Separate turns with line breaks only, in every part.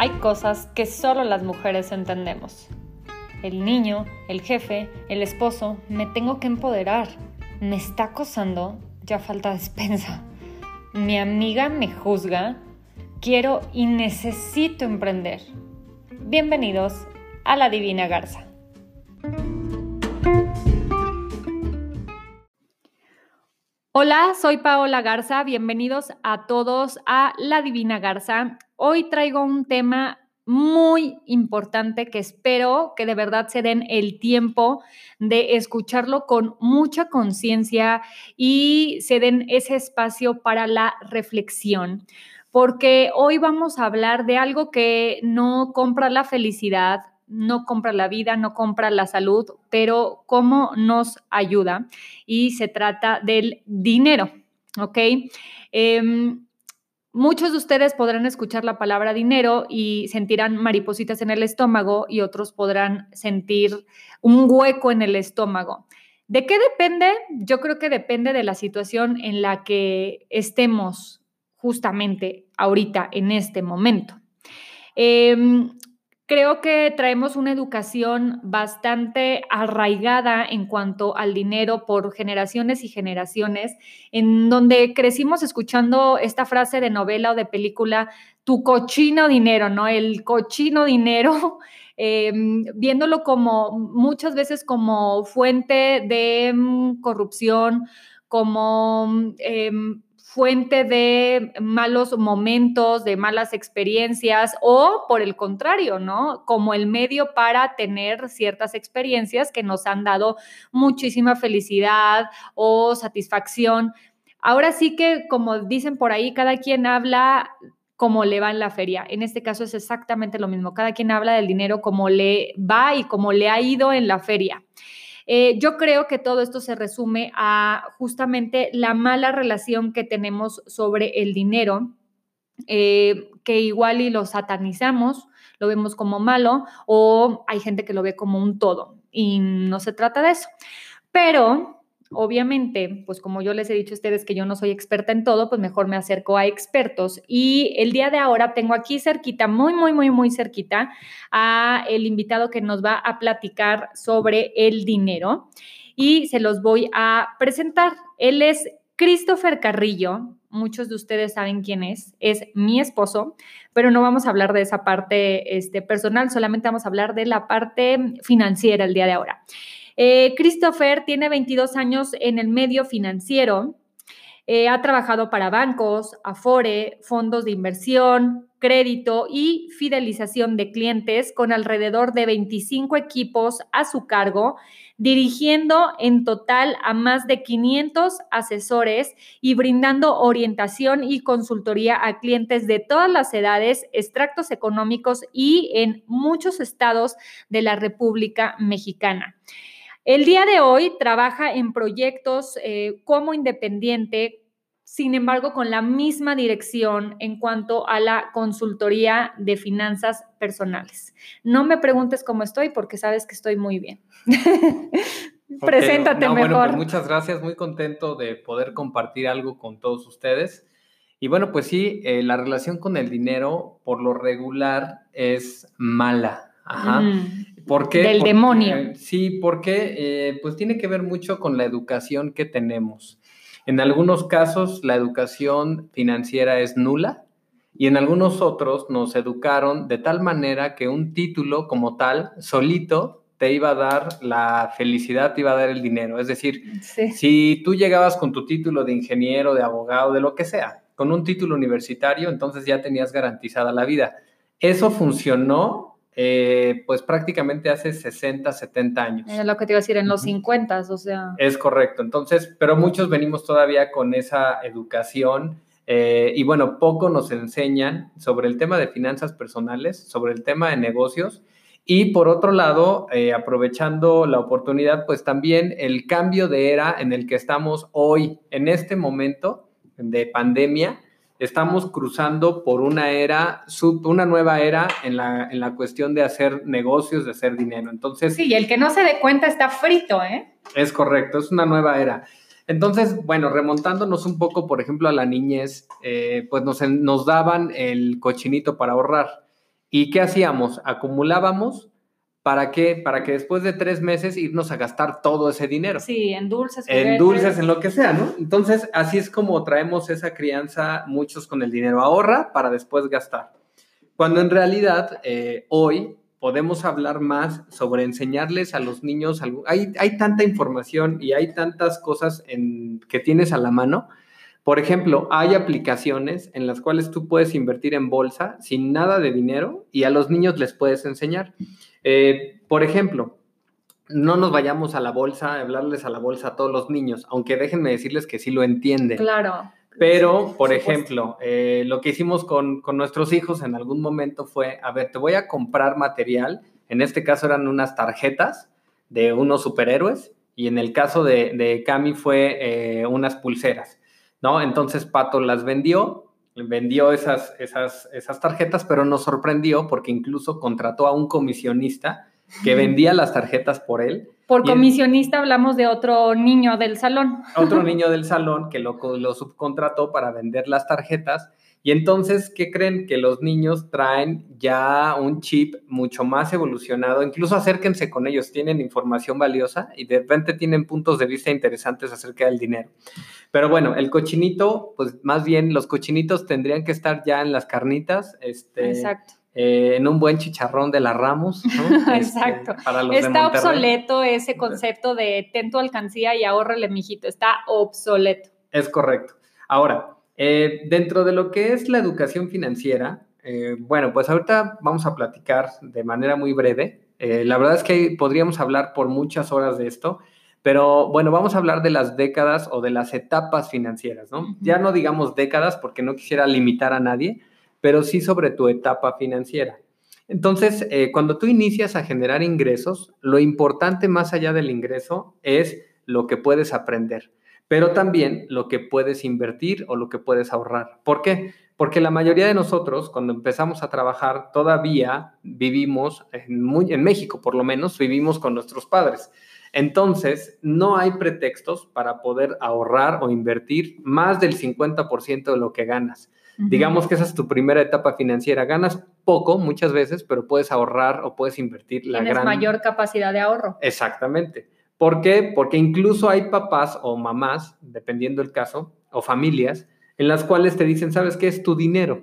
Hay cosas que solo las mujeres entendemos. El niño, el jefe, el esposo, me tengo que empoderar. Me está acosando, ya falta despensa. Mi amiga me juzga. Quiero y necesito emprender. Bienvenidos a la Divina Garza. Hola, soy Paola Garza. Bienvenidos a todos a La Divina Garza. Hoy traigo un tema muy importante que espero que de verdad se den el tiempo de escucharlo con mucha conciencia y se den ese espacio para la reflexión. Porque hoy vamos a hablar de algo que no compra la felicidad, no compra la vida, no compra la salud, pero cómo nos ayuda. Y se trata del dinero, ¿ok? Em, muchos de ustedes podrán escuchar la palabra dinero y sentirán maripositas en el estómago y otros podrán sentir un hueco en el estómago. ¿De qué depende? Yo creo que depende de la situación en la que estemos justamente ahorita, en este momento. Em, Creo que traemos una educación bastante arraigada en cuanto al dinero por generaciones y generaciones, en donde crecimos escuchando esta frase de novela o de película, tu cochino dinero, ¿no? El cochino dinero, em, viéndolo como muchas veces como fuente de mm, corrupción, como... Em, fuente de malos momentos, de malas experiencias o por el contrario, ¿no? Como el medio para tener ciertas experiencias que nos han dado muchísima felicidad o satisfacción. Ahora sí que, como dicen por ahí, cada quien habla como le va en la feria. En este caso es exactamente lo mismo. Cada quien habla del dinero como le va y como le ha ido en la feria. Eh, yo creo que todo esto se resume a justamente la mala relación que tenemos sobre el dinero, eh, que igual y lo satanizamos, lo vemos como malo, o hay gente que lo ve como un todo, y no se trata de eso. Pero obviamente, pues como yo les he dicho a ustedes que yo no soy experta en todo, pues mejor me acerco a expertos. Y el día de ahora tengo aquí cerquita, muy, muy, muy, muy cerquita, a el invitado que nos va a platicar sobre el dinero. Y se los voy a presentar. Él es Christopher Carrillo. Muchos de ustedes saben quién es. Es mi esposo, pero no vamos a hablar de esa parte este, personal, solamente vamos a hablar de la parte financiera el día de ahora. Eh, Christopher tiene 22 años en el medio financiero. Eh, ha trabajado para bancos, Afore, fondos de inversión, crédito y fidelización de clientes con alrededor de 25 equipos a su cargo, dirigiendo en total a más de 500 asesores y brindando orientación y consultoría a clientes de todas las edades, extractos económicos y en muchos estados de la República Mexicana. El día de hoy trabaja en proyectos eh, como independiente, sin embargo, con la misma dirección en cuanto a la consultoría de finanzas personales. No me preguntes cómo estoy porque sabes que estoy muy bien. Preséntate mejor. Bueno,
pues muchas gracias, muy contento de poder compartir algo con todos ustedes. Y bueno, pues sí, eh, la relación con el dinero por lo regular es mala. Ajá. Mm.
¿Por qué? Del demonio.
Eh, sí, porque eh, pues tiene que ver mucho con la educación que tenemos. En algunos casos la educación financiera es nula y en algunos otros nos educaron de tal manera que un título como tal, solito, te iba a dar la felicidad, te iba a dar el dinero. Es decir, si tú llegabas con tu título de ingeniero, de abogado, de lo que sea, con un título universitario, entonces ya tenías garantizada la vida. Eso funcionó eh, pues prácticamente hace 60, 70 años.
Es lo que te iba a decir, en los 50, o sea.
Es correcto, entonces, pero muchos venimos todavía con esa educación eh, y bueno, poco nos enseñan sobre el tema de finanzas personales, sobre el tema de negocios. Y por otro lado, eh, aprovechando la oportunidad, pues también el cambio de era en el que estamos hoy, en este momento de pandemia, estamos cruzando por una era, una nueva era en la, en la cuestión de hacer negocios, de hacer dinero. Entonces.
Sí, y el que no se dé cuenta está frito, ¿eh?
Es correcto, es una nueva era. Entonces, bueno, remontándonos un poco, por ejemplo, a la niñez, eh, pues nos, nos daban el cochinito para ahorrar. ¿Y qué hacíamos? Acumulábamos ¿Para qué? Para que después de tres meses irnos a gastar todo ese dinero.
Sí, en dulces.
En dulces, en lo que sea, ¿no? Entonces, así es como traemos esa crianza muchos con el dinero. Ahorra para después gastar. Cuando en realidad, eh, hoy podemos hablar más sobre enseñarles a los niños. Hay, hay tanta información y hay tantas cosas en, que tienes a la mano. Por ejemplo, hay aplicaciones en las cuales tú puedes invertir en bolsa sin nada de dinero y a los niños les puedes enseñar. Eh, por ejemplo, no nos vayamos a la bolsa, a hablarles a la bolsa a todos los niños, aunque déjenme decirles que sí lo entienden.
Claro.
Pero, por ejemplo, eh, lo que hicimos con, nuestros hijos en algún momento fue, a ver, te voy a comprar material, en este caso eran unas tarjetas de unos superhéroes, y en el caso de, de Cami fue eh, unas pulseras, ¿no? Entonces Pato las vendió vendió esas, esas, esas tarjetas, pero nos sorprendió porque incluso contrató a un comisionista que vendía las tarjetas por él.
Por comisionista hablamos de otro niño del salón.
Otro niño del salón que lo, lo subcontrató para vender las tarjetas y entonces, ¿qué creen? Que los niños traen ya un chip mucho más evolucionado. Incluso acérquense con ellos, tienen información valiosa y de repente tienen puntos de vista interesantes acerca del dinero. Pero bueno, el cochinito, pues más bien los cochinitos tendrían que estar ya en las carnitas. Este,
Exacto.
Eh, en un buen chicharrón de la Ramos.
¿no? Exacto. Este, Está obsoleto ese concepto de ten tu alcancía y ahórrele, mijito. Está obsoleto.
Es correcto. Ahora, eh, dentro de lo que es la educación financiera, eh, bueno, pues ahorita vamos a platicar de manera muy breve. Eh, la verdad es que podríamos hablar por muchas horas de esto, pero bueno, vamos a hablar de las décadas o de las etapas financieras, ¿no? Ya no digamos décadas porque no quisiera limitar a nadie, pero sí sobre tu etapa financiera. Entonces, cuando tú inicias a generar ingresos, lo importante más allá del ingreso es lo que puedes aprender pero también lo que puedes invertir o lo que puedes ahorrar. ¿Por qué? Porque la mayoría de nosotros, cuando empezamos a trabajar, todavía vivimos, en, México por lo menos, vivimos con nuestros padres. Entonces, no hay pretextos para poder ahorrar o invertir más del 50% de lo que ganas. Digamos que esa es tu primera etapa financiera. Ganas poco muchas veces, pero puedes ahorrar o puedes invertir
la Tienes mayor capacidad de ahorro.
Exactamente. ¿Por qué? Porque incluso hay papás o mamás, dependiendo el caso, o familias, en las cuales te dicen, ¿sabes qué es tu dinero?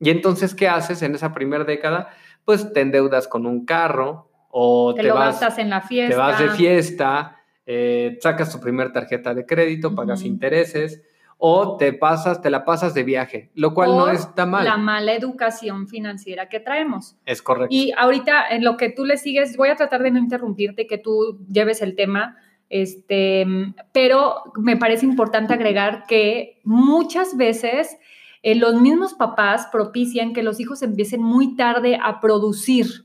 Y entonces, ¿qué haces en esa primera década? Pues te endeudas con un carro o
te, lo gastas en la fiesta.
Te vas de fiesta, eh, sacas tu primera tarjeta de crédito, pagas intereses o te pasas, te la pasas de viaje, lo cual no está mal.
La mala educación financiera que traemos.
Es correcto.
Y ahorita en lo que tú le sigues, voy a tratar de no interrumpirte, que tú lleves el tema, este, pero me parece importante agregar que muchas veces eh, los mismos papás propician que los hijos empiecen muy tarde a producir.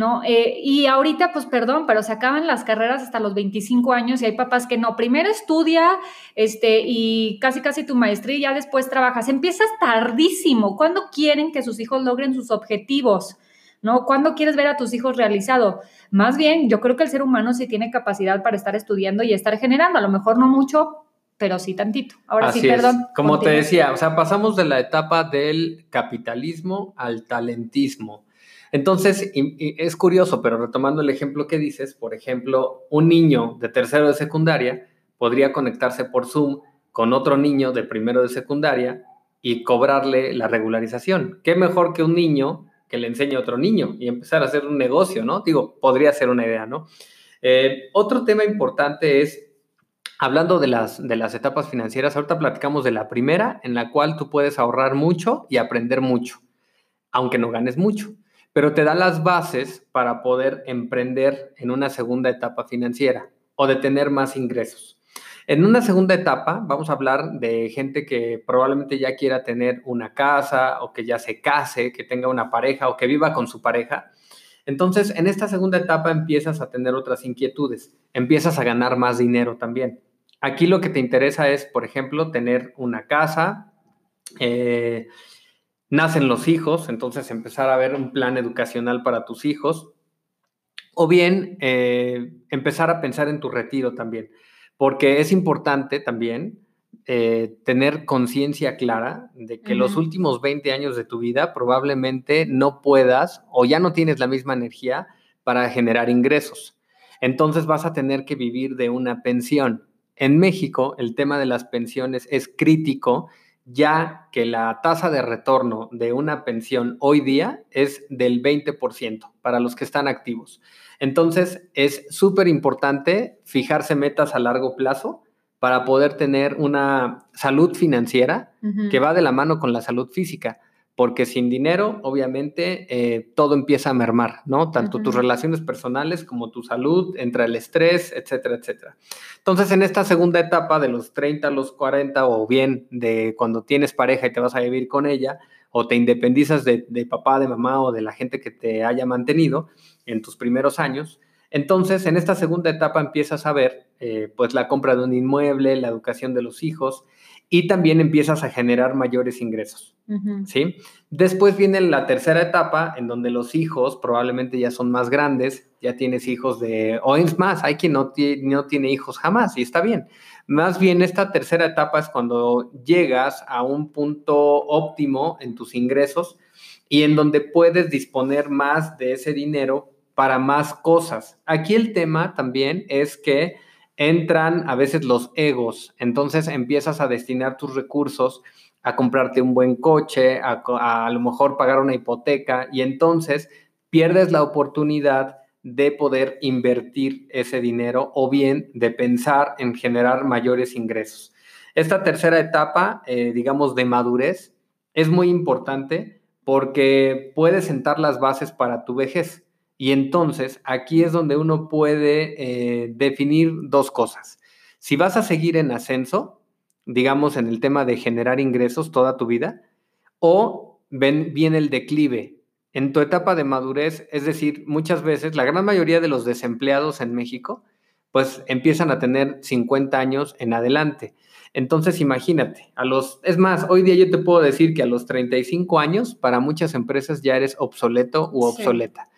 ¿No? Eh, y ahorita, pues perdón, pero se acaban las carreras hasta los 25 años y hay papás que no, primero estudia este, y casi casi tu maestría y ya después trabajas. Empiezas tardísimo. ¿Cuándo quieren que sus hijos logren sus objetivos? ¿No? ¿Cuándo quieres ver a tus hijos realizado? Más bien, yo creo que el ser humano sí tiene capacidad para estar estudiando y estar generando, a lo mejor no mucho, pero sí tantito. Ahora sí, perdón.
Como te decía, o sea, pasamos de la etapa del capitalismo al talentismo. Entonces, es curioso, pero retomando el ejemplo que dices, por ejemplo, un niño de tercero de secundaria podría conectarse por Zoom con otro niño de primero de secundaria y cobrarle la regularización. ¿Qué mejor que un niño que le enseñe a otro niño y empezar a hacer un negocio, ¿no? Digo, podría ser una idea, ¿no? Eh, otro tema importante es, hablando de las, de las etapas financieras, ahorita platicamos de la primera, en la cual tú puedes ahorrar mucho y aprender mucho, aunque no ganes mucho pero te da las bases para poder emprender en una segunda etapa financiera o de tener más ingresos. En una segunda etapa vamos a hablar de gente que probablemente ya quiera tener una casa o que ya se case, que tenga una pareja o que viva con su pareja. Entonces, en esta segunda etapa empiezas a tener otras inquietudes, empiezas a ganar más dinero también. Aquí lo que te interesa es, por ejemplo, tener una casa, eh, nacen los hijos, entonces empezar a ver un plan educacional para tus hijos, o bien eh, empezar a pensar en tu retiro también, porque es importante también eh, tener conciencia clara de que los últimos 20 años de tu vida probablemente no puedas o ya no tienes la misma energía para generar ingresos. Entonces vas a tener que vivir de una pensión. En México, el tema de las pensiones es crítico, ya que la tasa de retorno de una pensión hoy día es del 20% para los que están activos. Entonces, es súper importante fijarse metas a largo plazo para poder tener una salud financiera que va de la mano con la salud física, porque sin dinero, obviamente, eh, todo empieza a mermar, ¿no? Tanto tus relaciones personales como tu salud, entra el estrés, etcétera, etcétera. Entonces, en esta segunda etapa de los 30 a los 40, o bien de cuando tienes pareja y te vas a vivir con ella, o te independizas de, de papá, de mamá o de la gente que te haya mantenido en tus primeros años, entonces, en esta segunda etapa empiezas a ver, eh, pues, la compra de un inmueble, la educación de los hijos y también empiezas a generar mayores ingresos, ¿sí? Después viene la tercera etapa en donde los hijos probablemente ya son más grandes, ya tienes hijos de, o es más, hay quien no, no tiene hijos jamás y está bien. Más bien esta tercera etapa es cuando llegas a un punto óptimo en tus ingresos y en donde puedes disponer más de ese dinero para más cosas. Aquí el tema también es que entran a veces los egos, entonces empiezas a destinar tus recursos a comprarte un buen coche, a, a, lo mejor pagar una hipoteca y entonces pierdes la oportunidad de poder invertir ese dinero o bien de pensar en generar mayores ingresos. Esta tercera etapa, eh, digamos, de madurez, es muy importante porque puede sentar las bases para tu vejez. Y entonces aquí es donde uno puede eh, definir dos cosas. Si vas a seguir en ascenso, digamos en el tema de generar ingresos toda tu vida, o ven, viene el declive. En tu etapa de madurez, es decir, muchas veces la gran mayoría de los desempleados en México, pues empiezan a tener 50 años en adelante. Entonces, imagínate, a los, es más, hoy día yo te puedo decir que a los 35 años, para muchas empresas ya eres obsoleto u obsoleta.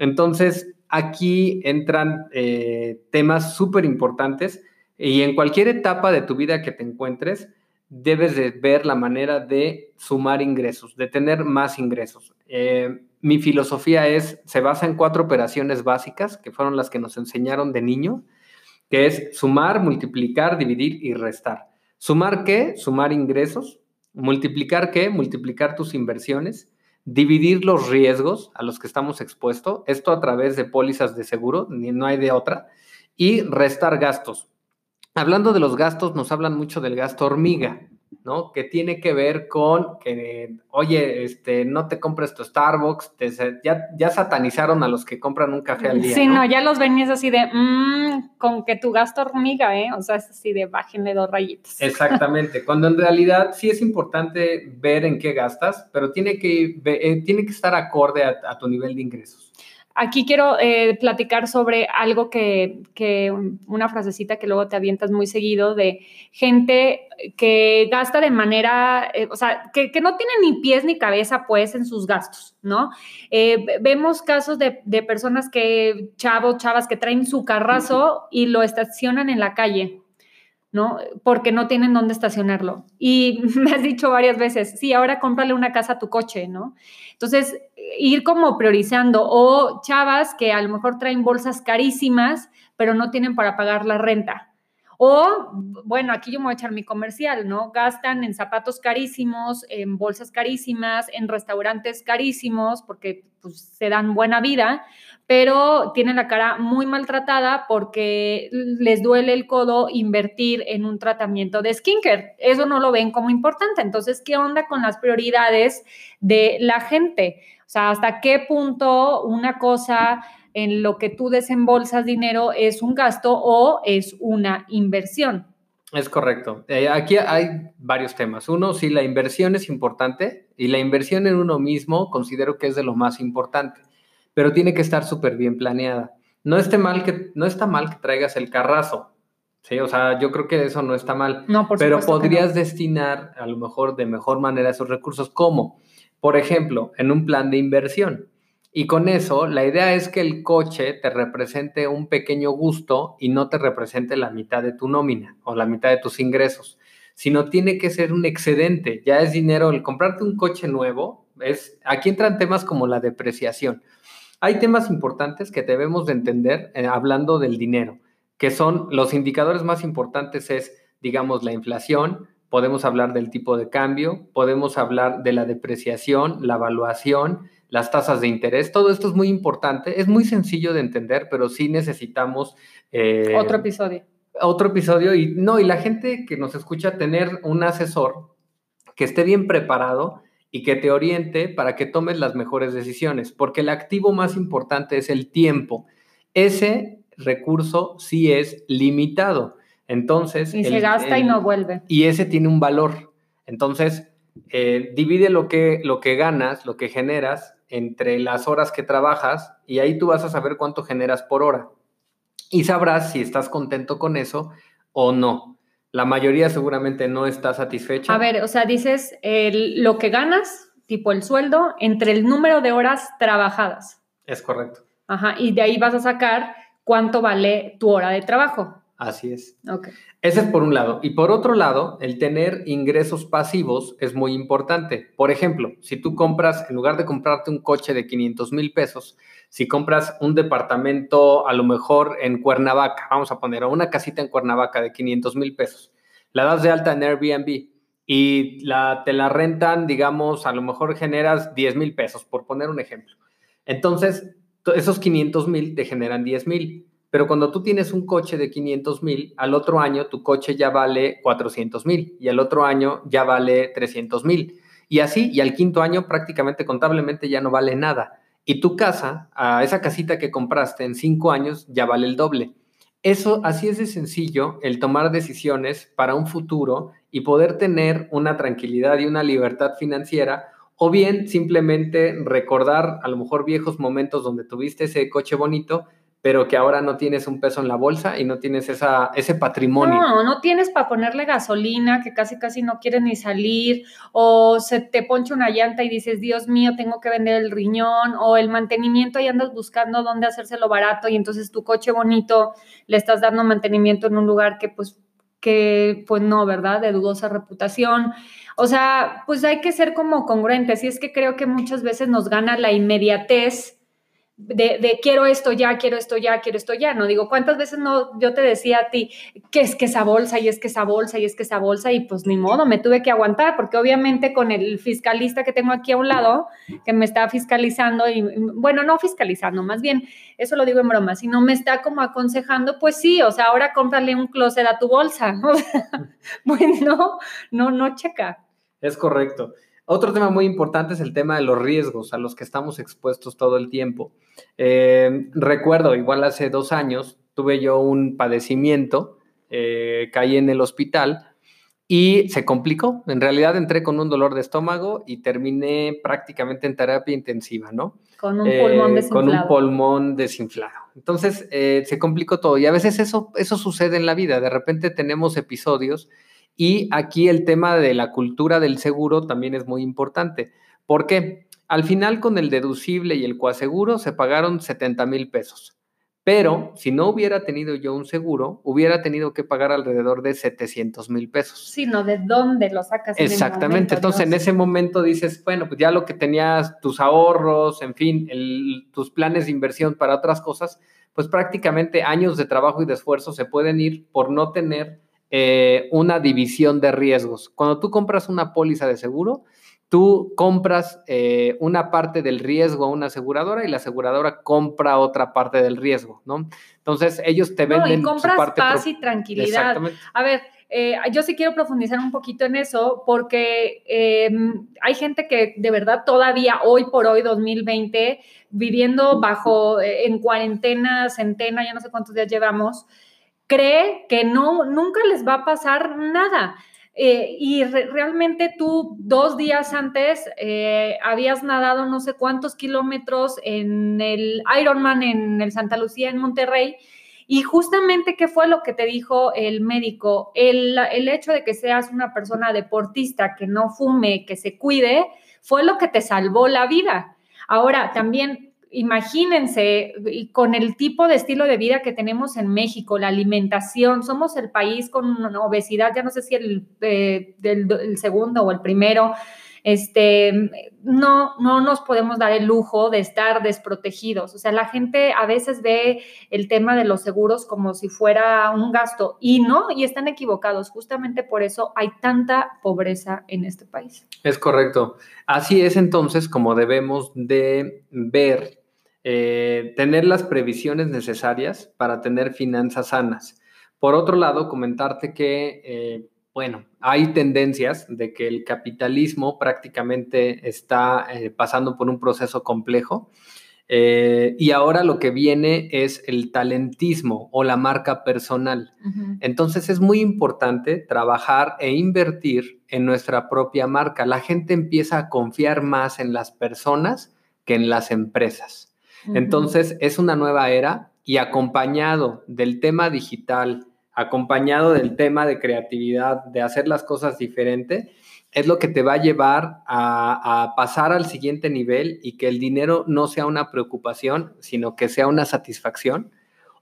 Entonces, aquí entran eh, temas súper importantes y en cualquier etapa de tu vida que te encuentres, debes de ver la manera de sumar ingresos, de tener más ingresos. Eh, mi filosofía es, se basa en cuatro operaciones básicas, que fueron las que nos enseñaron de niño, que es sumar, multiplicar, dividir y restar. ¿Sumar qué? Sumar ingresos. ¿Multiplicar qué? Multiplicar tus inversiones dividir los riesgos a los que estamos expuestos, esto a través de pólizas de seguro, no hay de otra, y restar gastos. Hablando de los gastos, nos hablan mucho del gasto hormiga. ¿No? Que tiene que ver con que, oye, este, no te compres tu Starbucks, ya, ya satanizaron a los que compran un café al día.
Sí, no, ya los venías así de, mmm, con que tu gasto hormiga, ¿eh? O sea, es así de bájenle dos rayitas.
Exactamente, cuando en realidad sí es importante ver en qué gastas, pero tiene que, eh, tiene que estar acorde a tu nivel de ingresos.
Aquí quiero eh, platicar sobre algo que, una frasecita que luego te avientas muy seguido de gente que gasta de manera, eh, o sea, que, no tiene ni pies ni cabeza pues en sus gastos, ¿no? Eh, vemos casos de, de personas que, chavos, chavas, que traen su carrazo y lo estacionan en la calle, ¿no? Porque no tienen dónde estacionarlo. Y me has dicho varias veces, sí, ahora cómprale una casa a tu coche, ¿no? Entonces, ir como priorizando o chavas que a lo mejor traen bolsas carísimas, pero no tienen para pagar la renta. O, bueno, aquí yo me voy a echar mi comercial, ¿no? Gastan en zapatos carísimos, en bolsas carísimas, en restaurantes carísimos, porque pues, se dan buena vida, pero tienen la cara muy maltratada porque les duele el codo invertir en un tratamiento de skincare. Eso no lo ven como importante. Entonces, ¿qué onda con las prioridades de la gente? O sea, ¿hasta qué punto una cosa en lo que tú desembolsas dinero es un gasto o es una inversión.
Es correcto. Eh, aquí hay varios temas. Uno, sí, la inversión es importante y la inversión en uno mismo considero que es de lo más importante, pero tiene que estar súper bien planeada. No, esté mal que, no está mal que traigas el carrazo, Sí, o sea, yo creo que eso no está mal.
No, por
Pero podrías destinar a lo mejor de mejor manera esos recursos. ¿Cómo? Por ejemplo, en un plan de inversión. Y con eso, la idea es que el coche te represente un pequeño gusto y no te represente la mitad de tu nómina o la mitad de tus ingresos. sino tiene que ser un excedente, ya es dinero, el comprarte un coche nuevo, es, aquí entran temas como la depreciación. Hay temas importantes que debemos de entender eh, hablando del dinero, que son los indicadores más importantes es, digamos, la inflación, podemos hablar del tipo de cambio, podemos hablar de la depreciación, la evaluación, las tasas de interés, todo esto es muy importante, es muy sencillo de entender, pero sí necesitamos...
Eh, otro episodio.
Otro episodio y no, y la gente que nos escucha tener un asesor que esté bien preparado y que te oriente para que tomes las mejores decisiones, porque el activo más importante es el tiempo. Ese recurso sí es limitado. Entonces...
Y se gasta y no vuelve.
Y ese tiene un valor. Entonces, eh, divide lo que, lo que ganas, lo que generas, entre las horas que trabajas y ahí tú vas a saber cuánto generas por hora. Y sabrás si estás contento con eso o no. La mayoría seguramente no está satisfecha.
A ver, o sea, dices lo que ganas, tipo el sueldo, entre el número de horas trabajadas.
Es correcto.
Ajá, y de ahí vas a sacar cuánto vale tu hora de trabajo.
Así es.
Okay.
Ese es por un lado. Y por otro lado, el tener ingresos pasivos es muy importante. Por ejemplo, si tú compras, en lugar de comprarte un coche de 500 mil pesos, si compras un departamento a lo mejor en Cuernavaca, vamos a poner, una casita en Cuernavaca de 500 mil pesos, la das de alta en Airbnb y la, te la rentan, digamos, a lo mejor generas 10 mil pesos, por poner un ejemplo. Entonces, esos 500 mil te generan 10 mil. Pero cuando tú tienes un coche de 500 mil, al otro año tu coche ya vale 400 mil y al otro año ya vale 300 mil. Y así, y al quinto año prácticamente contablemente ya no vale nada. Y tu casa, esa casita que compraste en cinco años, ya vale el doble. Eso, así es de sencillo, el tomar decisiones para un futuro y poder tener una tranquilidad y una libertad financiera, o bien simplemente recordar a lo mejor viejos momentos donde tuviste ese coche bonito, pero que ahora no tienes un peso en la bolsa y no tienes esa, ese patrimonio.
No, no tienes para ponerle gasolina, que casi casi no quieres ni salir, o se te poncha una llanta y dices, Dios mío, tengo que vender el riñón, o el mantenimiento y andas buscando dónde hacérselo barato y entonces tu coche bonito le estás dando mantenimiento en un lugar que pues que pues no, ¿verdad? De dudosa reputación. O sea, pues hay que ser como congruentes y es que creo que muchas veces nos gana la inmediatez de, quiero esto ya, quiero esto ya, quiero esto ya, ¿no? Digo, ¿cuántas veces no yo te decía a ti que es que esa bolsa y es que esa bolsa y es que esa bolsa y pues ni modo, me tuve que aguantar porque obviamente con el fiscalista que tengo aquí a un lado, que me está fiscalizando y, bueno, no fiscalizando, más bien, eso lo digo en broma, sino me está como aconsejando, pues sí, o sea, ahora cómprale un closet a tu bolsa, bueno, no, no checa.
Es correcto. Otro tema muy importante es el tema de los riesgos a los que estamos expuestos todo el tiempo. Eh, recuerdo, igual hace dos años, tuve yo un padecimiento, eh, caí en el hospital y se complicó. En realidad entré con un dolor de estómago y terminé prácticamente en terapia intensiva, ¿no?
Con un pulmón desinflado.
Eh, con un pulmón desinflado. Entonces se complicó todo y a veces eso, eso sucede en la vida. De repente tenemos episodios y aquí el tema de la cultura del seguro también es muy importante. ¿Por qué? Al final con el deducible y el coaseguro se pagaron 70 mil pesos. Pero si no hubiera tenido yo un seguro, hubiera tenido que pagar alrededor de 700 mil pesos.
Sí, no, ¿de dónde lo sacas?
Exactamente. Entonces, en ese momento dices, bueno, pues ya lo que tenías, tus ahorros, en fin, tus planes de inversión para otras cosas, pues prácticamente años de trabajo y de esfuerzo se pueden ir por no tener eh, una división de riesgos. Cuando tú compras una póliza de seguro, tú compras eh, una parte del riesgo a una aseguradora y la aseguradora compra otra parte del riesgo, ¿no? Entonces ellos te venden
no, y compras paz y tranquilidad. A ver, eh, yo sí quiero profundizar un poquito en eso porque em, hay gente que de verdad todavía hoy por hoy, 2020, viviendo bajo, en cuarentena, centena, ya no sé cuántos días llevamos, cree que no, nunca les va a pasar nada. Eh, y realmente tú dos días antes eh, habías nadado no sé cuántos kilómetros en el Ironman en el Santa Lucía en Monterrey. Y justamente, ¿qué fue lo que te dijo el médico? El, el hecho de que seas una persona deportista, que no fume, que se cuide, fue lo que te salvó la vida. Ahora, también imagínense, con el tipo de estilo de vida que tenemos en México, la alimentación, somos el país con obesidad, ya no sé si el, eh, el segundo o el primero este, no, no nos podemos dar el lujo de estar desprotegidos. O sea, la gente a veces ve el tema de los seguros como si fuera un gasto y no, y están equivocados. Justamente por eso hay tanta pobreza en este país.
Es correcto. Así es entonces como debemos de ver, eh, tener las previsiones necesarias para tener finanzas sanas. Por otro lado, comentarte que... Eh, bueno, hay tendencias de que el capitalismo prácticamente está eh, pasando por un proceso complejo eh, y ahora lo que viene es el talentismo o la marca personal. Entonces es muy importante trabajar e invertir en nuestra propia marca. La gente empieza a confiar más en las personas que en las empresas. Entonces es una nueva era y acompañado del tema digital, acompañado del tema de creatividad, de hacer las cosas diferente, es lo que te va a llevar a, pasar al siguiente nivel y que el dinero no sea una preocupación, sino que sea una satisfacción.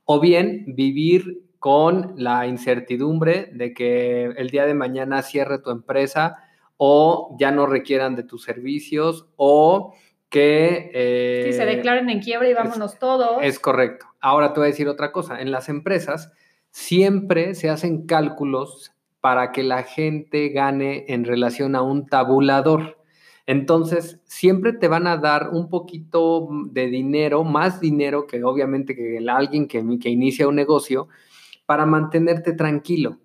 O bien vivir con la incertidumbre de que el día de mañana cierre tu empresa o ya no requieran de tus servicios o que...
Eh, se declaren en quiebra y vámonos todos.
Es correcto. Ahora te voy a decir otra cosa. En las empresas siempre se hacen cálculos para que la gente gane en relación a un tabulador. Entonces, siempre te van a dar un poquito de dinero, más dinero que obviamente que alguien que, que inicia un negocio, para mantenerte tranquilo.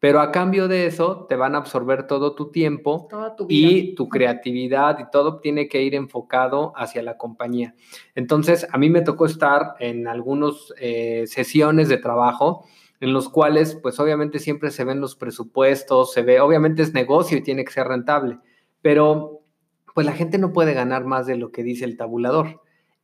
Pero a cambio de eso, te van a absorber todo tu tiempo y tu creatividad y todo tiene que ir enfocado hacia la compañía. Entonces, a mí me tocó estar en algunas eh, sesiones de trabajo en los cuales pues obviamente siempre se ven los presupuestos, se ve, obviamente es negocio y tiene que ser rentable, pero pues la gente no puede ganar más de lo que dice el tabulador.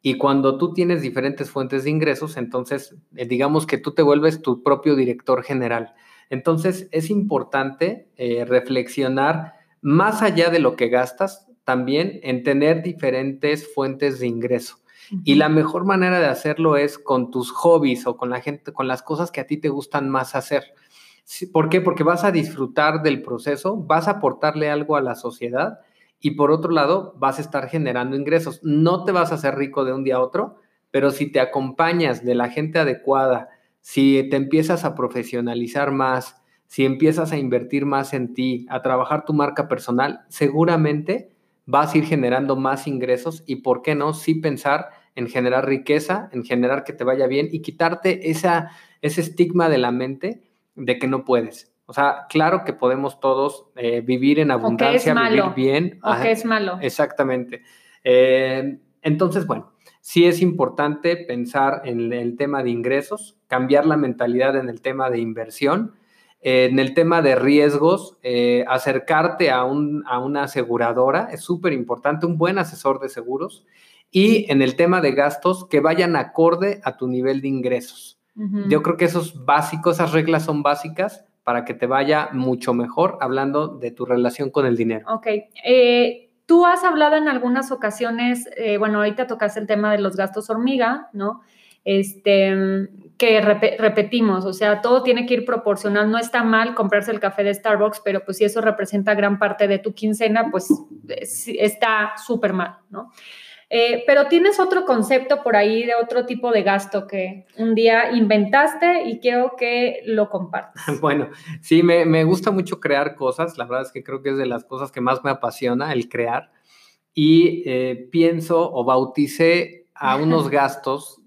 Y cuando tú tienes diferentes fuentes de ingresos, entonces eh, digamos que tú te vuelves tu propio director general. Entonces es importante eh, reflexionar más allá de lo que gastas, también en tener diferentes fuentes de ingreso. Y la mejor manera de hacerlo es con tus hobbies o con la gente, con las cosas que a ti te gustan más hacer. ¿Por qué? Porque vas a disfrutar del proceso, vas a aportarle algo a la sociedad y por otro lado vas a estar generando ingresos. No te vas a hacer rico de un día a otro, pero si te acompañas de la gente adecuada, si te empiezas a profesionalizar más, si empiezas a invertir más en ti, a trabajar tu marca personal, seguramente vas a ir generando más ingresos y, ¿por qué no? Sí pensar en generar riqueza, en generar que te vaya bien y quitarte esa, ese estigma de la mente de que no puedes. O sea, claro que podemos todos eh, vivir en abundancia, vivir bien.
O que es malo.
Exactamente. Eh, entonces, bueno, sí es importante pensar en el tema de ingresos, cambiar la mentalidad en el tema de inversión en el tema de riesgos, eh, acercarte a, una aseguradora es súper importante, un buen asesor de seguros. Y en el tema de gastos, que vayan acorde a tu nivel de ingresos. Yo creo que esos básicos, esas reglas son básicas para que te vaya mucho mejor hablando de tu relación con el dinero.
Ok. Eh, tú has hablado en algunas ocasiones, eh, bueno, ahorita tocas el tema de los gastos hormiga, ¿no? Este, que repetimos, o sea, todo tiene que ir proporcional. No está mal comprarse el café de Starbucks, pero pues si eso representa gran parte de tu quincena, pues está súper mal, ¿no? Eh, pero tienes otro concepto por ahí de otro tipo de gasto que un día inventaste y quiero que lo compartas.
Bueno, sí, me, me gusta mucho crear cosas. La verdad es que creo que es de las cosas que más me apasiona el crear. Y eh, pienso o bauticé a unos gastos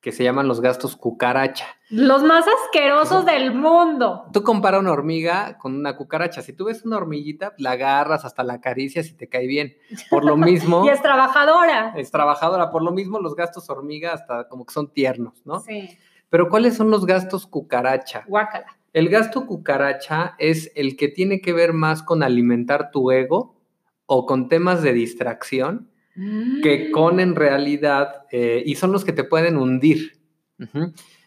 que se llaman los gastos cucaracha.
Los más asquerosos del mundo.
Tú compara una hormiga con una cucaracha. Si tú ves una hormiguita, la agarras, hasta la acaricias y te cae bien. Por lo mismo.
y es trabajadora.
Es trabajadora. Por lo mismo, los gastos hormiga hasta como que son tiernos, ¿no? Sí. Pero ¿cuáles son los gastos cucaracha?
Guácala.
El gasto cucaracha es el que tiene que ver más con alimentar tu ego o con temas de distracción que con en realidad, eh, y son los que te pueden hundir.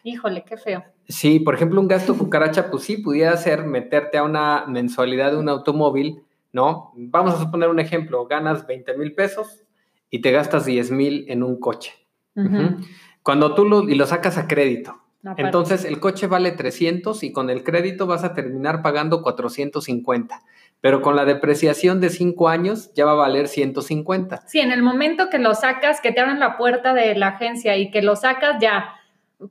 Híjole, qué feo.
Sí, por ejemplo, un gasto cucaracha, pues sí, pudiera ser meterte a una mensualidad de un automóvil, ¿no? Vamos a suponer un ejemplo, ganas 20 mil pesos y te gastas 10 mil en un coche. Cuando tú lo, y lo sacas a crédito. Entonces el coche vale 300 y con el crédito vas a terminar pagando 450 pero con la depreciación de cinco años ya va a valer 150.
Sí, en el momento que lo sacas, que te abren la puerta de la agencia y que lo sacas, ya,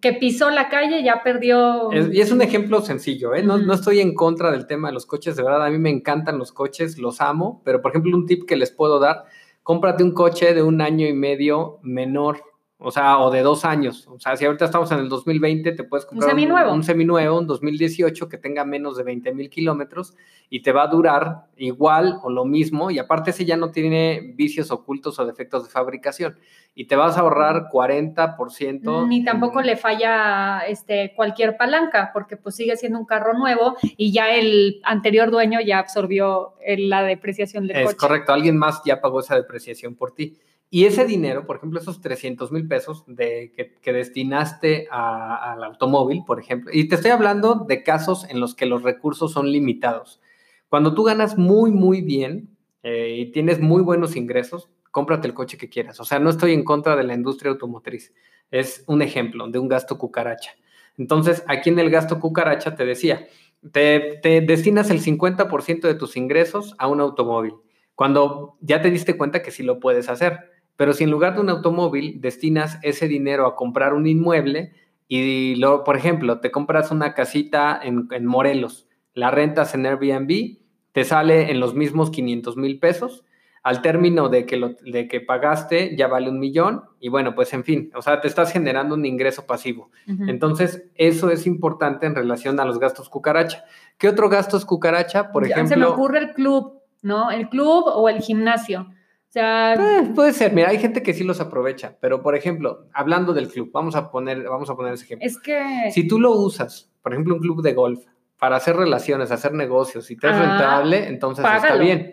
que pisó la calle, ya perdió.
y es un ejemplo sencillo, ¿eh? No, no, estoy en contra del tema de los coches, de verdad, a mí me encantan los coches, los amo, pero por ejemplo, un tip que les puedo dar, cómprate un coche de un año y medio menor o sea, o de dos años. O sea, si ahorita estamos en el 2020, te puedes comprar
un seminuevo,
un, seminuevo, un 2018 que tenga menos de 20 mil kilómetros y te va a durar igual o lo mismo. Y aparte, ese ya no tiene vicios ocultos o defectos de fabricación. Y te vas a ahorrar 40%.
Ni tampoco le falla este, cualquier palanca, porque pues sigue siendo un carro nuevo y ya el anterior dueño ya absorbió la depreciación del coche.
Es correcto, alguien más ya pagó esa depreciación por ti. Y ese dinero, por ejemplo, esos 300 mil pesos de, que, destinaste al automóvil, por ejemplo, y te estoy hablando de casos en los que los recursos son limitados. Cuando tú ganas muy, muy bien eh, y tienes muy buenos ingresos, cómprate el coche que quieras. O sea, no estoy en contra de la industria automotriz. Es un ejemplo de un gasto cucaracha. Entonces, aquí en el gasto cucaracha te decía, te, te destinas el 50% de tus ingresos a un automóvil. Cuando ya te diste cuenta que sí lo puedes hacer. Pero si en lugar de un automóvil destinas ese dinero a comprar un inmueble y, por ejemplo, te compras una casita en, Morelos, la rentas en Airbnb, te sale en los mismos 500 mil pesos. Al término de que, lo, de que pagaste ya vale un millón y bueno, pues en fin, o sea, te estás generando un ingreso pasivo. Entonces, eso es importante en relación a los gastos cucaracha. ¿Qué otro gasto es cucaracha? Por ejemplo...
Se me ocurre el club, ¿no? El club o el gimnasio. O sea,
eh, puede ser, mira, hay gente que sí los aprovecha, pero por ejemplo, hablando del club, vamos a poner, vamos a poner ese ejemplo.
Es que
si tú lo usas, por ejemplo, un club de golf para hacer relaciones, hacer negocios y te es rentable, entonces está bien.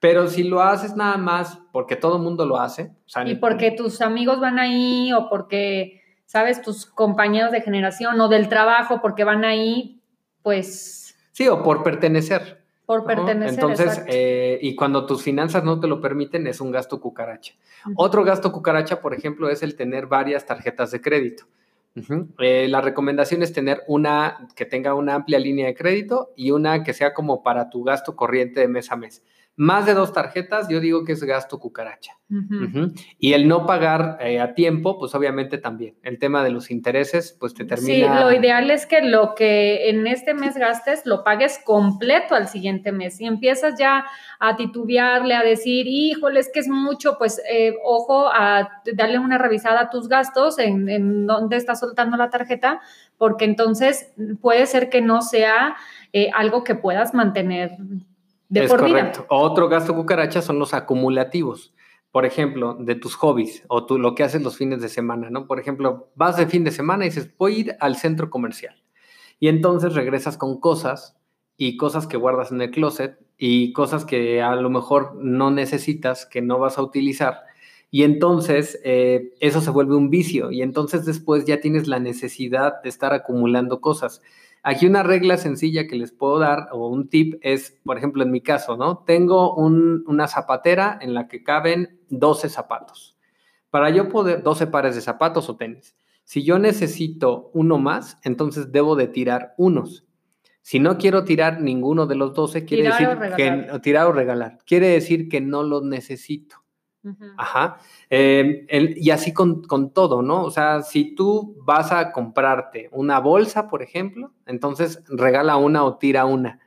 Pero si lo haces nada más porque todo el mundo lo hace,
y porque tus amigos van ahí o porque sabes tus compañeros de generación o del trabajo porque van ahí, pues
sí, o por pertenecer.
Por pertenecer.
Entonces, eh, y cuando tus finanzas no te lo permiten, es un gasto cucaracha. Otro gasto cucaracha, por ejemplo, es el tener varias tarjetas de crédito. Eh, la recomendación es tener una que tenga una amplia línea de crédito y una que sea como para tu gasto corriente de mes a mes. Más de dos tarjetas, yo digo que es gasto cucaracha. Y el no pagar eh, a tiempo, pues obviamente también. El tema de los intereses, pues te termina.
Sí, lo ideal es que lo que en este mes gastes lo pagues completo al siguiente mes. Y empiezas ya a titubearle, a decir, híjole, es que es mucho, pues eh, ojo a darle una revisada a tus gastos, en, en dónde estás soltando la tarjeta, porque entonces puede ser que no sea eh, algo que puedas mantener es correcto.
Otro gasto cucaracha son los acumulativos. Por ejemplo, de tus hobbies o tú, lo que haces los fines de semana, ¿no? Por ejemplo, vas de fin de semana y dices, voy a ir al centro comercial. Y entonces regresas con cosas y cosas que guardas en el closet y cosas que a lo mejor no necesitas, que no vas a utilizar. Y entonces eh, eso se vuelve un vicio y entonces después ya tienes la necesidad de estar acumulando cosas. Aquí una regla sencilla que les puedo dar o un tip es, por ejemplo, en mi caso, ¿no? Tengo una zapatera en la que caben 12 zapatos. Para yo poder, 12 pares de zapatos o tenis. Si yo necesito uno más, entonces debo de tirar unos. Si no quiero tirar ninguno de los 12, quiere decir que tirar o regalar. Quiere decir que no los necesito. Ajá. Em, y así con, todo, ¿no? O sea, si tú vas a comprarte una bolsa, por ejemplo, entonces regala una o tira una.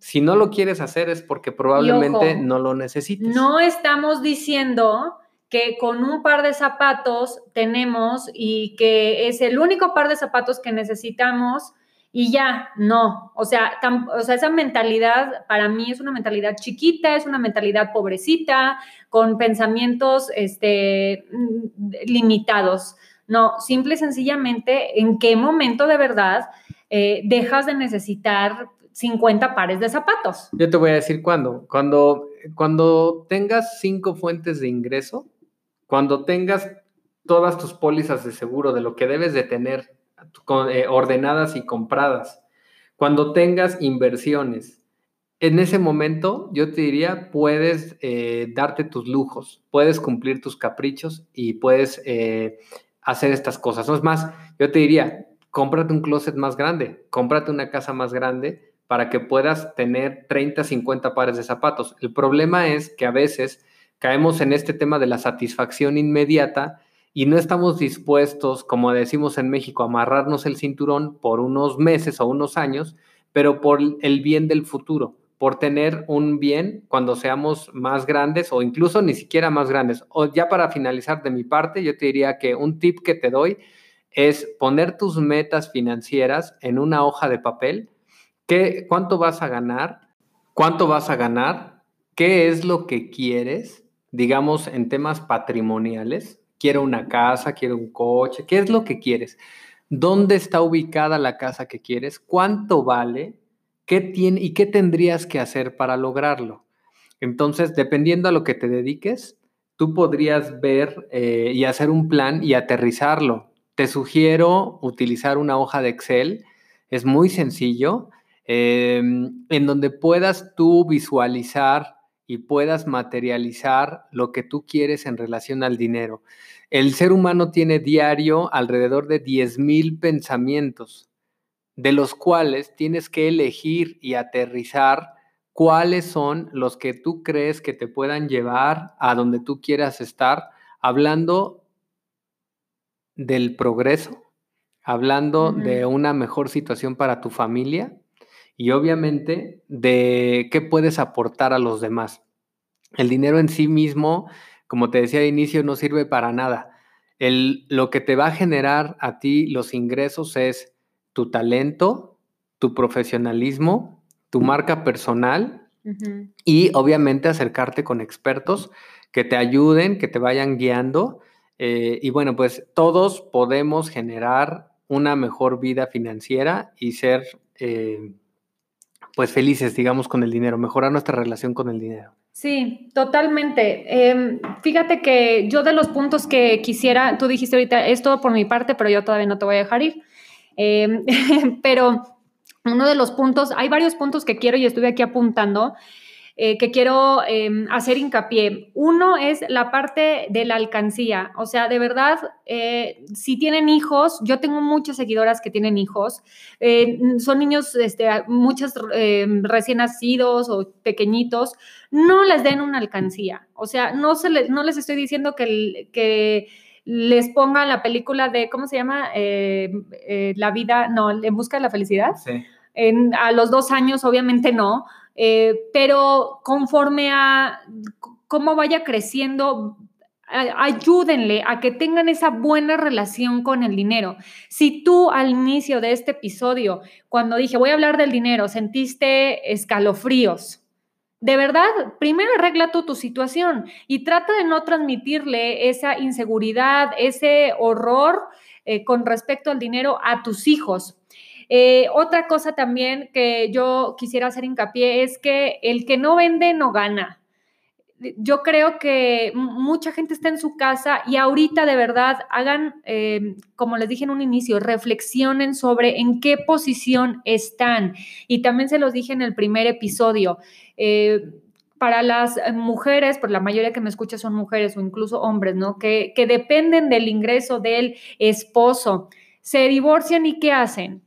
Si no lo quieres hacer es porque probablemente no lo necesites.
No estamos diciendo que con un par de zapatos tenemos y que es el único par de zapatos que necesitamos y ya, no. O sea, o sea, esa mentalidad para mí es una mentalidad chiquita, es una mentalidad pobrecita, con pensamientos este, mm, limitados. No, simple y sencillamente, ¿en qué momento de verdad eh, dejas de necesitar 50 pares de zapatos?
Yo te voy a decir cuándo. Cuando, cuando tengas cinco fuentes de ingreso, cuando tengas todas tus pólizas de seguro de lo que debes de tener eh, ordenadas y compradas. Cuando tengas inversiones, en ese momento yo te diría, puedes eh, darte tus lujos, puedes cumplir tus caprichos y puedes eh, hacer estas cosas. No es más, yo te diría, cómprate un closet más grande, cómprate una casa más grande para que puedas tener 30, 50 pares de zapatos. El problema es que a veces caemos en este tema de la satisfacción inmediata y no estamos dispuestos, como decimos en México, a amarrarnos el cinturón por unos meses o unos años, pero por el bien del futuro, por tener un bien cuando seamos más grandes o incluso ni siquiera más grandes. O ya para finalizar de mi parte, yo te diría que un tip que te doy es poner tus metas financieras en una hoja de papel. ¿Qué, ¿Cuánto vas a ganar? ¿Cuánto vas a ganar? ¿Qué es lo que quieres? Digamos, en temas patrimoniales, quiero una casa, quiero un coche, ¿qué es lo que quieres? ¿Dónde está ubicada la casa que quieres? ¿Cuánto vale? ¿Qué tiene y qué tendrías que hacer para lograrlo? Entonces, dependiendo a lo que te dediques, tú podrías ver eh, y hacer un plan y aterrizarlo. Te sugiero utilizar una hoja de Excel. Es muy sencillo, em, en donde puedas tú visualizar y puedas materializar lo que tú quieres en relación al dinero. El ser humano tiene diario alrededor de 10.000 pensamientos, de los cuales tienes que elegir y aterrizar cuáles son los que tú crees que te puedan llevar a donde tú quieras estar, hablando del progreso, hablando de una mejor situación para tu familia y obviamente de qué puedes aportar a los demás. El dinero en sí mismo, como te decía de inicio, no sirve para nada. El, lo que te va a generar a ti los ingresos es tu talento, tu profesionalismo, tu marca personal y obviamente acercarte con expertos que te ayuden, que te vayan guiando. Eh, y bueno, pues todos podemos generar una mejor vida financiera y ser eh, pues felices, digamos, con el dinero, mejorar nuestra relación con el dinero.
Sí, totalmente. Em, fíjate que yo de los puntos que quisiera, tú dijiste ahorita, es todo por mi parte, pero yo todavía no te voy a dejar ir. Em, pero uno de los puntos, hay varios puntos que quiero y estuve aquí apuntando. Eh, que quiero em, hacer hincapié. Uno es la parte de la alcancía. O sea, de verdad, eh, si tienen hijos, yo tengo muchas seguidoras que tienen hijos, eh, son niños, este, muchos em, recién nacidos o pequeñitos, no les den una alcancía. O sea, no, se les, no les estoy diciendo que... que les pongan la película de, ¿cómo se llama? la vida, no, en busca de la felicidad. Sí. En, a los dos años, obviamente no, eh, pero conforme a cómo vaya creciendo, ayúdenle a que tengan esa buena relación con el dinero. Si tú al inicio de este episodio, cuando dije voy a hablar del dinero, sentiste escalofríos, de verdad, primero arregla tu situación y trata de no transmitirle esa inseguridad, ese horror eh, con respecto al dinero a tus hijos. Eh, otra cosa también que yo quisiera hacer hincapié es que el que no vende no gana. Yo creo que mucha gente está en su casa y ahorita de verdad hagan, eh, como les dije en un inicio, reflexionen sobre en qué posición están. Y también se los dije en el primer episodio. Eh, para las mujeres, por la mayoría que me escucha son mujeres o incluso hombres, ¿no? Que dependen del ingreso del esposo, se divorcian y ¿qué hacen?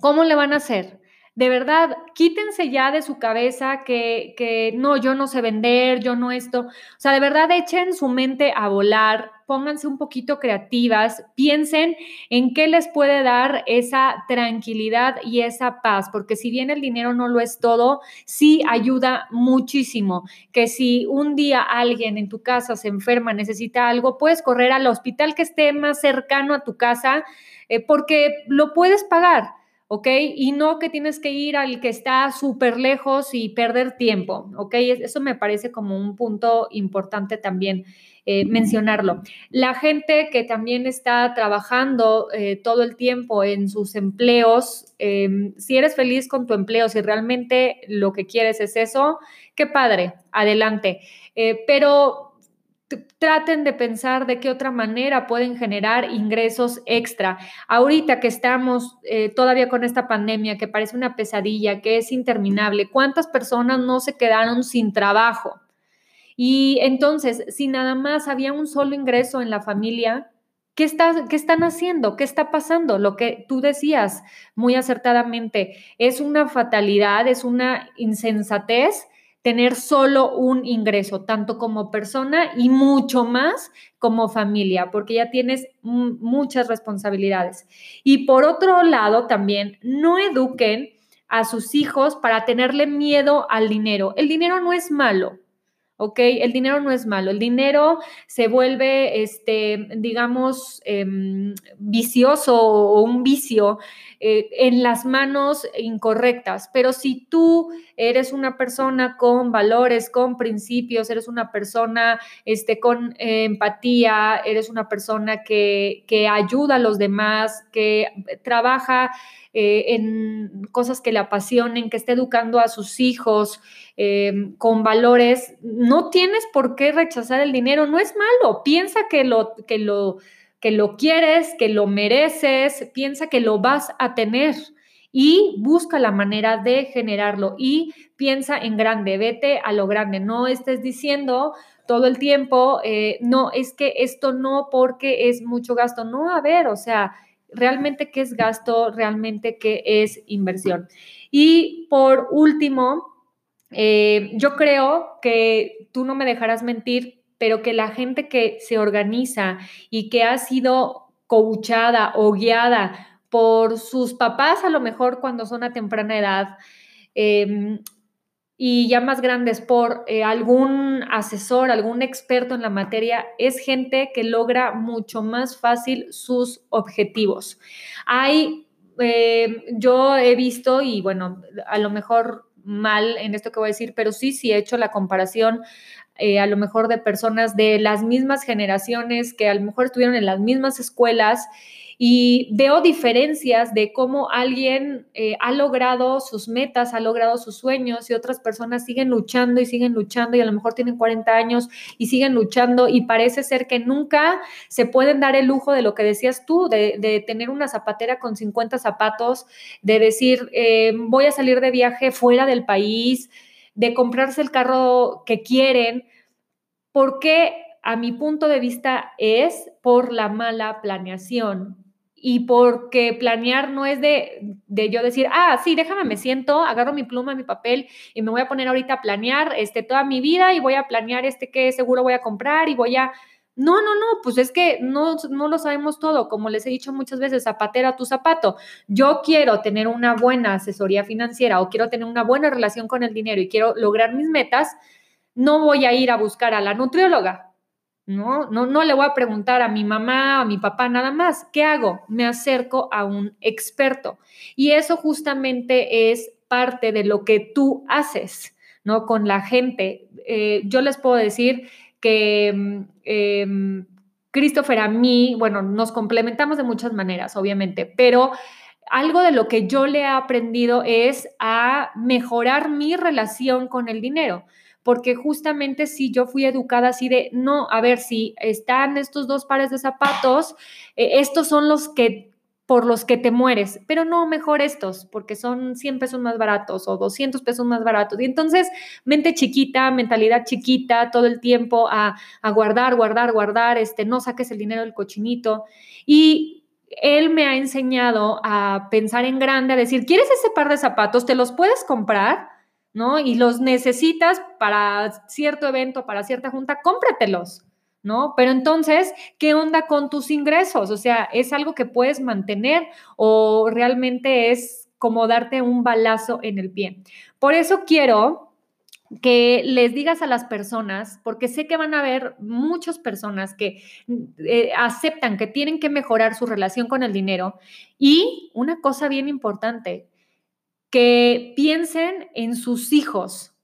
¿Cómo le van a hacer? De verdad, quítense ya de su cabeza que, que, no, yo no sé vender, yo no esto. O sea, de verdad echen su mente a volar, pónganse un poquito creativas, piensen en qué les puede dar esa tranquilidad y esa paz, porque si bien el dinero no lo es todo, sí ayuda muchísimo. Que si un día alguien en tu casa se enferma, necesita algo, puedes correr al hospital que esté más cercano a tu casa eh, porque lo puedes pagar ¿ok? Y no que tienes que ir al que está súper lejos y perder tiempo, ¿ok? Eso me parece como un punto importante también eh, mencionarlo. La gente que también está trabajando eh, todo el tiempo en sus empleos, em, si eres feliz con tu empleo, si realmente lo que quieres es eso, qué padre, adelante. Eh, pero traten de pensar de qué otra manera pueden generar ingresos extra. Ahorita que estamos eh, todavía con esta pandemia que parece una pesadilla, que es interminable, ¿cuántas personas no se quedaron sin trabajo? Y entonces, si nada más había un solo ingreso en la familia, ¿qué, ¿qué están haciendo? ¿Qué está pasando? Lo que tú decías muy acertadamente, es una fatalidad, es una insensatez tener solo un ingreso, tanto como persona y mucho más como familia, porque ya tienes muchas responsabilidades. Y por otro lado, también no eduquen a sus hijos para tenerle miedo al dinero. El dinero no es malo, ¿ok? El dinero no es malo, el dinero se vuelve, este, digamos, em, vicioso o un vicio eh, en las manos incorrectas, pero si tú eres una persona con valores, con principios, eres una persona este, con empatía, eres una persona que, que ayuda a los demás, que trabaja eh, en cosas que le apasionen, que esté educando a sus hijos eh, con valores, no tienes por qué rechazar el dinero, no es malo, piensa que lo, que lo, que lo quieres, que lo mereces, piensa que lo vas a tener y busca la manera de generarlo y piensa en grande, vete a lo grande, no estés diciendo todo el tiempo, eh, no, es que esto no porque es mucho gasto, no, a ver, o sea, realmente qué es gasto, realmente qué es inversión. Y por último, eh, yo creo que tú no me dejarás mentir, pero que la gente que se organiza y que ha sido coachada o guiada por sus papás, a lo mejor cuando son a temprana edad, eh, y ya más grandes por eh, algún asesor, algún experto en la materia, es gente que logra mucho más fácil sus objetivos. Hay, eh, yo he visto, y bueno, a lo mejor mal en esto que voy a decir, pero sí, sí he hecho la comparación eh, a lo mejor de personas de las mismas generaciones que a lo mejor estuvieron en las mismas escuelas y veo diferencias de cómo alguien eh, ha logrado sus metas, ha logrado sus sueños y otras personas siguen luchando y siguen luchando y a lo mejor tienen 40 años y siguen luchando y parece ser que nunca se pueden dar el lujo de lo que decías tú, de, tener una zapatera con 50 zapatos, de decir, eh, voy a salir de viaje fuera del país, de comprarse el carro que quieren, porque a mi punto de vista es por la mala planeación, y porque planear no es de, de, yo decir, ah, sí, déjame, me siento, agarro mi pluma, mi papel y me voy a poner ahorita a planear este, toda mi vida y voy a planear este qué seguro voy a comprar y voy a... No, no, no, pues es que no, no lo sabemos todo, como les he dicho muchas veces, zapatera tu zapato. Yo quiero tener una buena asesoría financiera o quiero tener una buena relación con el dinero y quiero lograr mis metas, no voy a ir a buscar a la nutrióloga, ¿no? No, no le voy a preguntar a mi mamá, a mi papá nada más. ¿Qué hago? Me acerco a un experto. Y eso justamente es parte de lo que tú haces, ¿no? Con la gente. Eh, yo les puedo decir que eh, Christopher a mí, bueno, nos complementamos de muchas maneras, obviamente, pero algo de lo que yo le he aprendido es a mejorar mi relación con el dinero porque justamente si yo fui educada así de, no, a ver, si están estos dos pares de zapatos, eh, estos son los que por los que te mueres, pero no mejor estos, porque son 100 pesos más baratos o 200 pesos más baratos. Y entonces, mente chiquita, mentalidad chiquita, todo el tiempo a, a guardar, guardar, guardar, este, no saques el dinero del cochinito. Y él me ha enseñado a pensar en grande, a decir, ¿quieres ese par de zapatos? ¿Te los puedes comprar? ¿No? Y los necesitas para cierto evento, para cierta junta, cómpratelos, ¿no? Pero entonces, ¿qué onda con tus ingresos? O sea, ¿es algo que puedes mantener o realmente es como darte un balazo en el pie? Por eso quiero que les digas a las personas, porque sé que van a haber muchas personas que eh, aceptan que tienen que mejorar su relación con el dinero. Y una cosa bien importante, que piensen en sus hijos,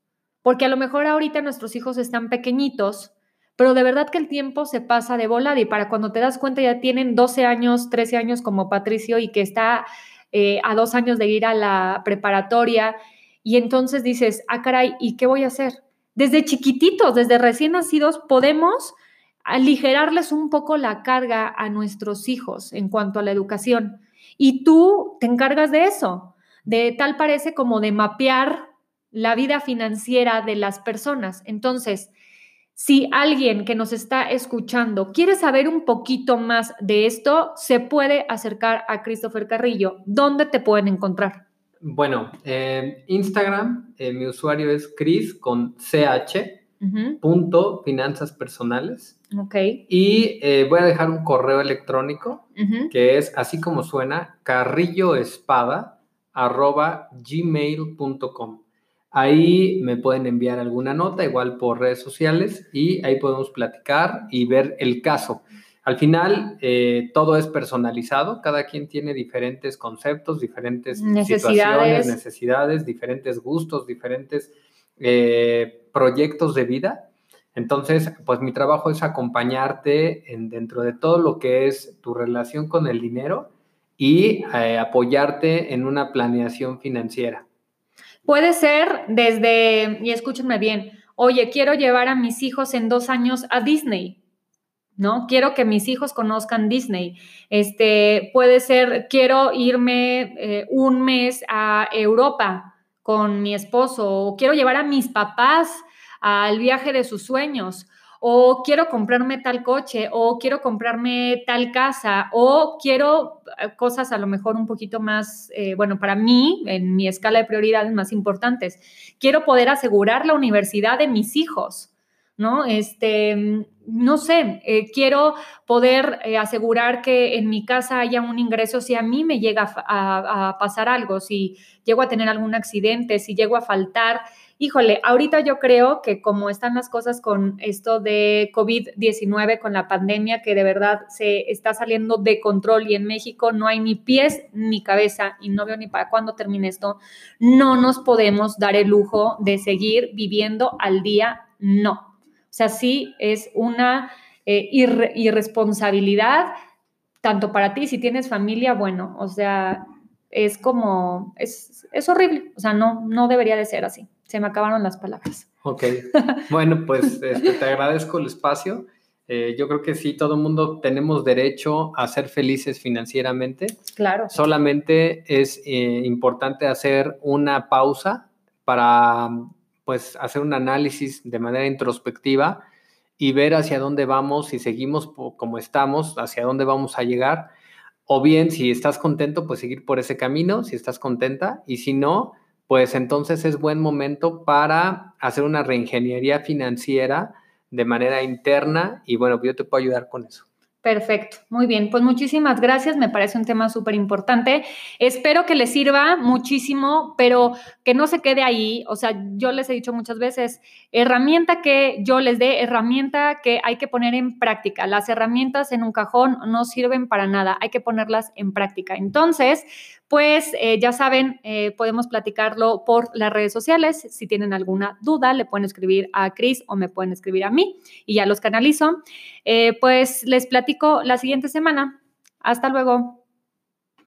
porque a lo mejor ahorita nuestros hijos están pequeñitos, pero de verdad que el tiempo se pasa de volada y para cuando te das cuenta ya tienen 12 años, 13 años como Patricio y que está eh, a dos años de ir a la preparatoria y entonces dices, ah, caray, ¿y qué voy a hacer? Desde chiquititos, desde recién nacidos, podemos aligerarles un poco la carga a nuestros hijos en cuanto a la educación. Y tú te encargas de eso, de tal parece como de mapear la vida financiera de las personas. Entonces, si alguien que nos está escuchando quiere saber un poquito más de esto, se puede acercar a Christopher Carrillo. ¿Dónde te pueden encontrar?
Bueno, Instagram, eh, mi usuario es Chris con CH, punto finanzas personales.
Ok.
Y eh, voy a dejar un correo electrónico que es así como suena, carrilloespada arroba gmail.com. Ahí me pueden enviar alguna nota, igual por redes sociales, y ahí podemos platicar y ver el caso. Al final, eh, todo es personalizado, cada quien tiene diferentes conceptos, diferentes situaciones, necesidades, diferentes gustos, diferentes eh, proyectos de vida. Entonces, pues mi trabajo es acompañarte en, dentro de todo lo que es tu relación con el dinero y eh, apoyarte en una planeación financiera.
Puede ser desde, y escúchenme bien, oye, quiero llevar a mis hijos en dos años a Disney, ¿no? Quiero que mis hijos conozcan Disney. Este, puede ser, quiero irme eh, un mes a Europa con mi esposo, o quiero llevar a mis papás al viaje de sus sueños, o quiero comprarme tal coche, o quiero comprarme tal casa, o quiero eh, cosas a lo mejor un poquito más, eh, bueno, para mí, en mi escala de prioridades más importantes. Quiero poder asegurar la universidad de mis hijos, ¿no? Este, no sé, eh, quiero poder asegurar que en mi casa haya un ingreso si a mí me llega a pasar algo, si llego a tener algún accidente, si llego a faltar híjole, ahorita yo creo que como están las cosas con esto de COVID-19, con la pandemia que de verdad se está saliendo de control y en México no hay ni pies ni cabeza y no veo ni para cuándo termine esto, no nos podemos dar el lujo de seguir viviendo al día, no. O sea, sí es una eh, irresponsabilidad tanto para ti, si tienes familia, bueno, o sea, es como, es, es horrible, o sea, no, no debería de ser así se me acabaron las palabras.
Ok, bueno, pues este, te agradezco el espacio. Eh, yo creo que sí, todo el mundo tenemos derecho a ser felices financieramente.
Claro.
Solamente es eh, importante hacer una pausa para, pues, hacer un análisis de manera introspectiva y ver hacia dónde vamos, si seguimos como estamos, hacia dónde vamos a llegar. O bien, si estás contento, pues seguir por ese camino, si estás contenta, y si no, pues entonces es buen momento para hacer una reingeniería financiera de manera interna y bueno, yo te puedo ayudar con eso.
Perfecto, muy bien. Pues muchísimas gracias, me parece un tema súper importante. Espero que les sirva muchísimo, pero que no se quede ahí. O sea, yo les he dicho muchas veces, herramienta que yo les dé, herramienta que hay que poner en práctica. Las herramientas en un cajón no sirven para nada, hay que ponerlas en práctica. Entonces, pues eh, ya saben, eh, podemos platicarlo por las redes sociales. Si tienen alguna duda, le pueden escribir a Cris o me pueden escribir a mí y ya los canalizo. Eh, pues les platico la siguiente semana. Hasta luego.